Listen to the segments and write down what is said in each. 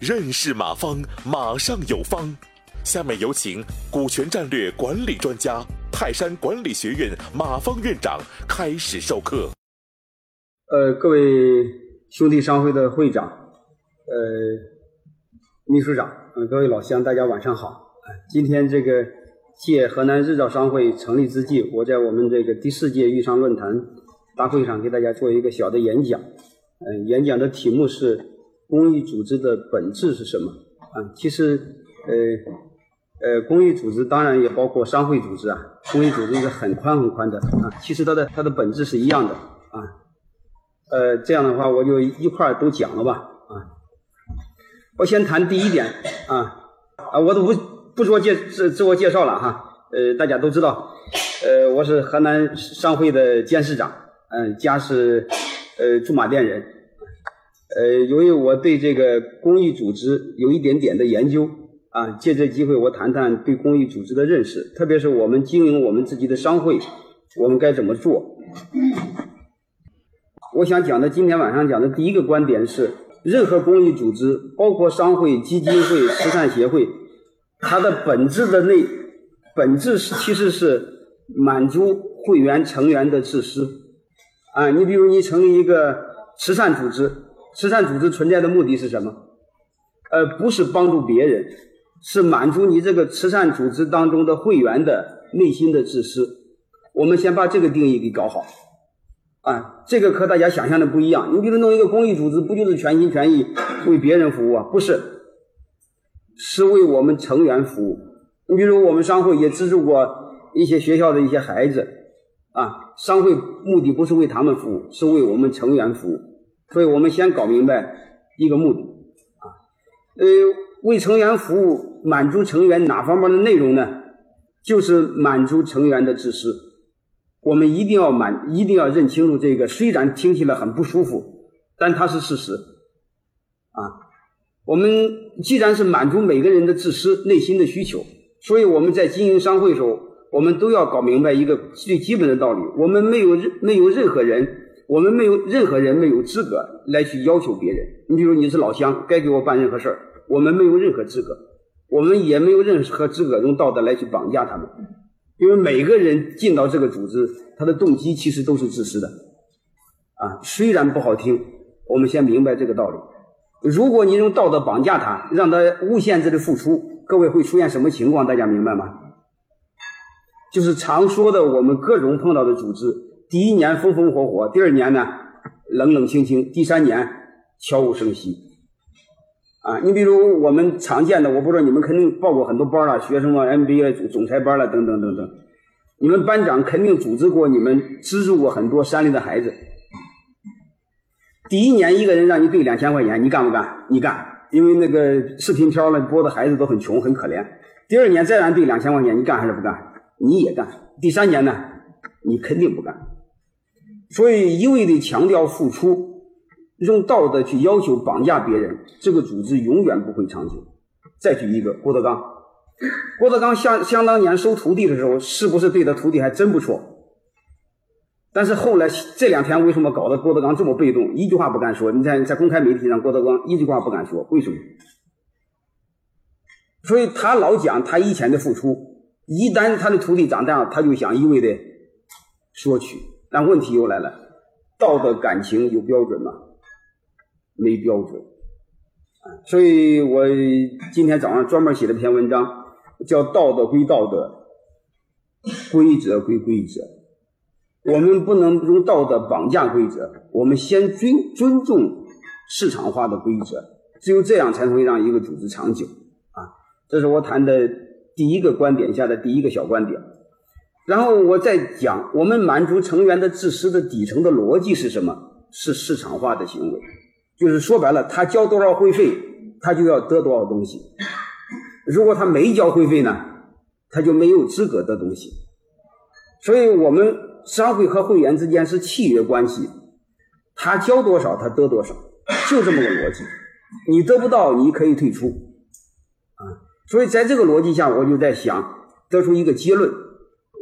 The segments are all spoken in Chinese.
认识马方，马上有方。下面有请股权战略管理专家、泰山管理学院马方院长开始授课。呃，各位兄弟商会的会长，呃，秘书长，呃，各位老乡，大家晚上好。今天这个借河南日照商会成立之际，我在我们这个第四届豫商论坛大会上给大家做一个小的演讲。嗯，演讲的题目是“公益组织的本质是什么”。啊，其实，呃，呃，公益组织当然也包括商会组织啊。公益组织是很宽很宽的啊。其实它的它的本质是一样的啊。呃，这样的话我就一块儿都讲了吧啊。我先谈第一点啊啊，我都不不做介自自我介绍了哈。呃，大家都知道，呃，我是河南商会的监事长，嗯，家是。呃，驻马店人，呃，由于我对这个公益组织有一点点的研究啊，借这机会我谈谈对公益组织的认识，特别是我们经营我们自己的商会，我们该怎么做？我想讲的今天晚上讲的第一个观点是，任何公益组织，包括商会、基金会、慈善协会，它的本质的内本质是其实是满足会员成员的自私。啊，你比如你成立一个慈善组织，慈善组织存在的目的是什么？呃，不是帮助别人，是满足你这个慈善组织当中的会员的内心的自私。我们先把这个定义给搞好。啊，这个和大家想象的不一样。你比如弄一个公益组织，不就是全心全意为别人服务啊？不是，是为我们成员服务。你比如我们商会也资助过一些学校的一些孩子。啊，商会目的不是为他们服务，是为我们成员服务。所以我们先搞明白一个目的啊，呃，为成员服务，满足成员哪方面的内容呢？就是满足成员的自私。我们一定要满，一定要认清楚这个。虽然听起来很不舒服，但它是事实啊。我们既然是满足每个人的自私内心的需求，所以我们在经营商会的时候。我们都要搞明白一个最基本的道理：我们没有任没有任何人，我们没有任何人没有资格来去要求别人。你比如你是老乡，该给我办任何事儿，我们没有任何资格，我们也没有任何资格用道德来去绑架他们。因为每个人进到这个组织，他的动机其实都是自私的。啊，虽然不好听，我们先明白这个道理。如果你用道德绑架他，让他无限制的付出，各位会出现什么情况？大家明白吗？就是常说的，我们各种碰到的组织，第一年风风火火，第二年呢冷冷清清，第三年悄无声息。啊，你比如我们常见的，我不知道你们肯定报过很多班了，学生啊，MBA 总总裁班了，等等等等。你们班长肯定组织过你们，资助过很多山里的孩子。第一年一个人让你兑两千块钱，你干不干？你干，因为那个视频条呢播的孩子都很穷很可怜。第二年再让兑两千块钱，你干还是不干？你也干，第三年呢，你肯定不干。所以一味的强调付出，用道德去要求绑架别人，这个组织永远不会长久。再举一个郭德纲，郭德纲相相当年收徒弟的时候，是不是对他徒弟还真不错？但是后来这两天为什么搞得郭德纲这么被动，一句话不敢说？你在在公开媒体上，郭德纲一句话不敢说，为什么？所以他老讲他以前的付出。一旦他的徒弟长大，他就想一味的索取。但问题又来了，道德感情有标准吗？没标准。所以我今天早上专门写了篇文章，叫“道德归道德，规则归规则”。我们不能用道德绑架规则，我们先尊尊重市场化的规则，只有这样才会让一个组织长久。啊，这是我谈的。第一个观点下的第一个小观点，然后我再讲，我们满足成员的自私的底层的逻辑是什么？是市场化的行为，就是说白了，他交多少会费，他就要得多少东西。如果他没交会费呢，他就没有资格得东西。所以，我们商会和会员之间是契约关系，他交多少，他得多少，就这么个逻辑。你得不到，你可以退出，所以，在这个逻辑下，我就在想得出一个结论。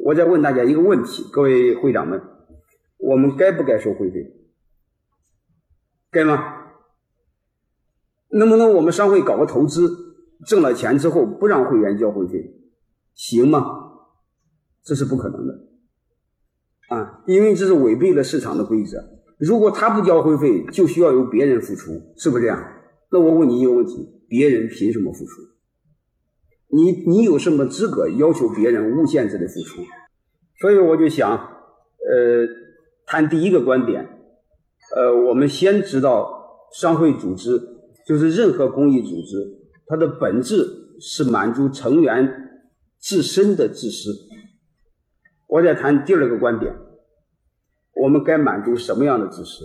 我再问大家一个问题，各位会长们，我们该不该收会费？该吗？能不能我们商会搞个投资，挣了钱之后不让会员交会费，行吗？这是不可能的，啊，因为这是违背了市场的规则。如果他不交会费，就需要由别人付出，是不是这样？那我问你一个问题：别人凭什么付出？你你有什么资格要求别人无限制的付出？所以我就想，呃，谈第一个观点，呃，我们先知道商会组织就是任何公益组织，它的本质是满足成员自身的自私。我再谈第二个观点，我们该满足什么样的自私？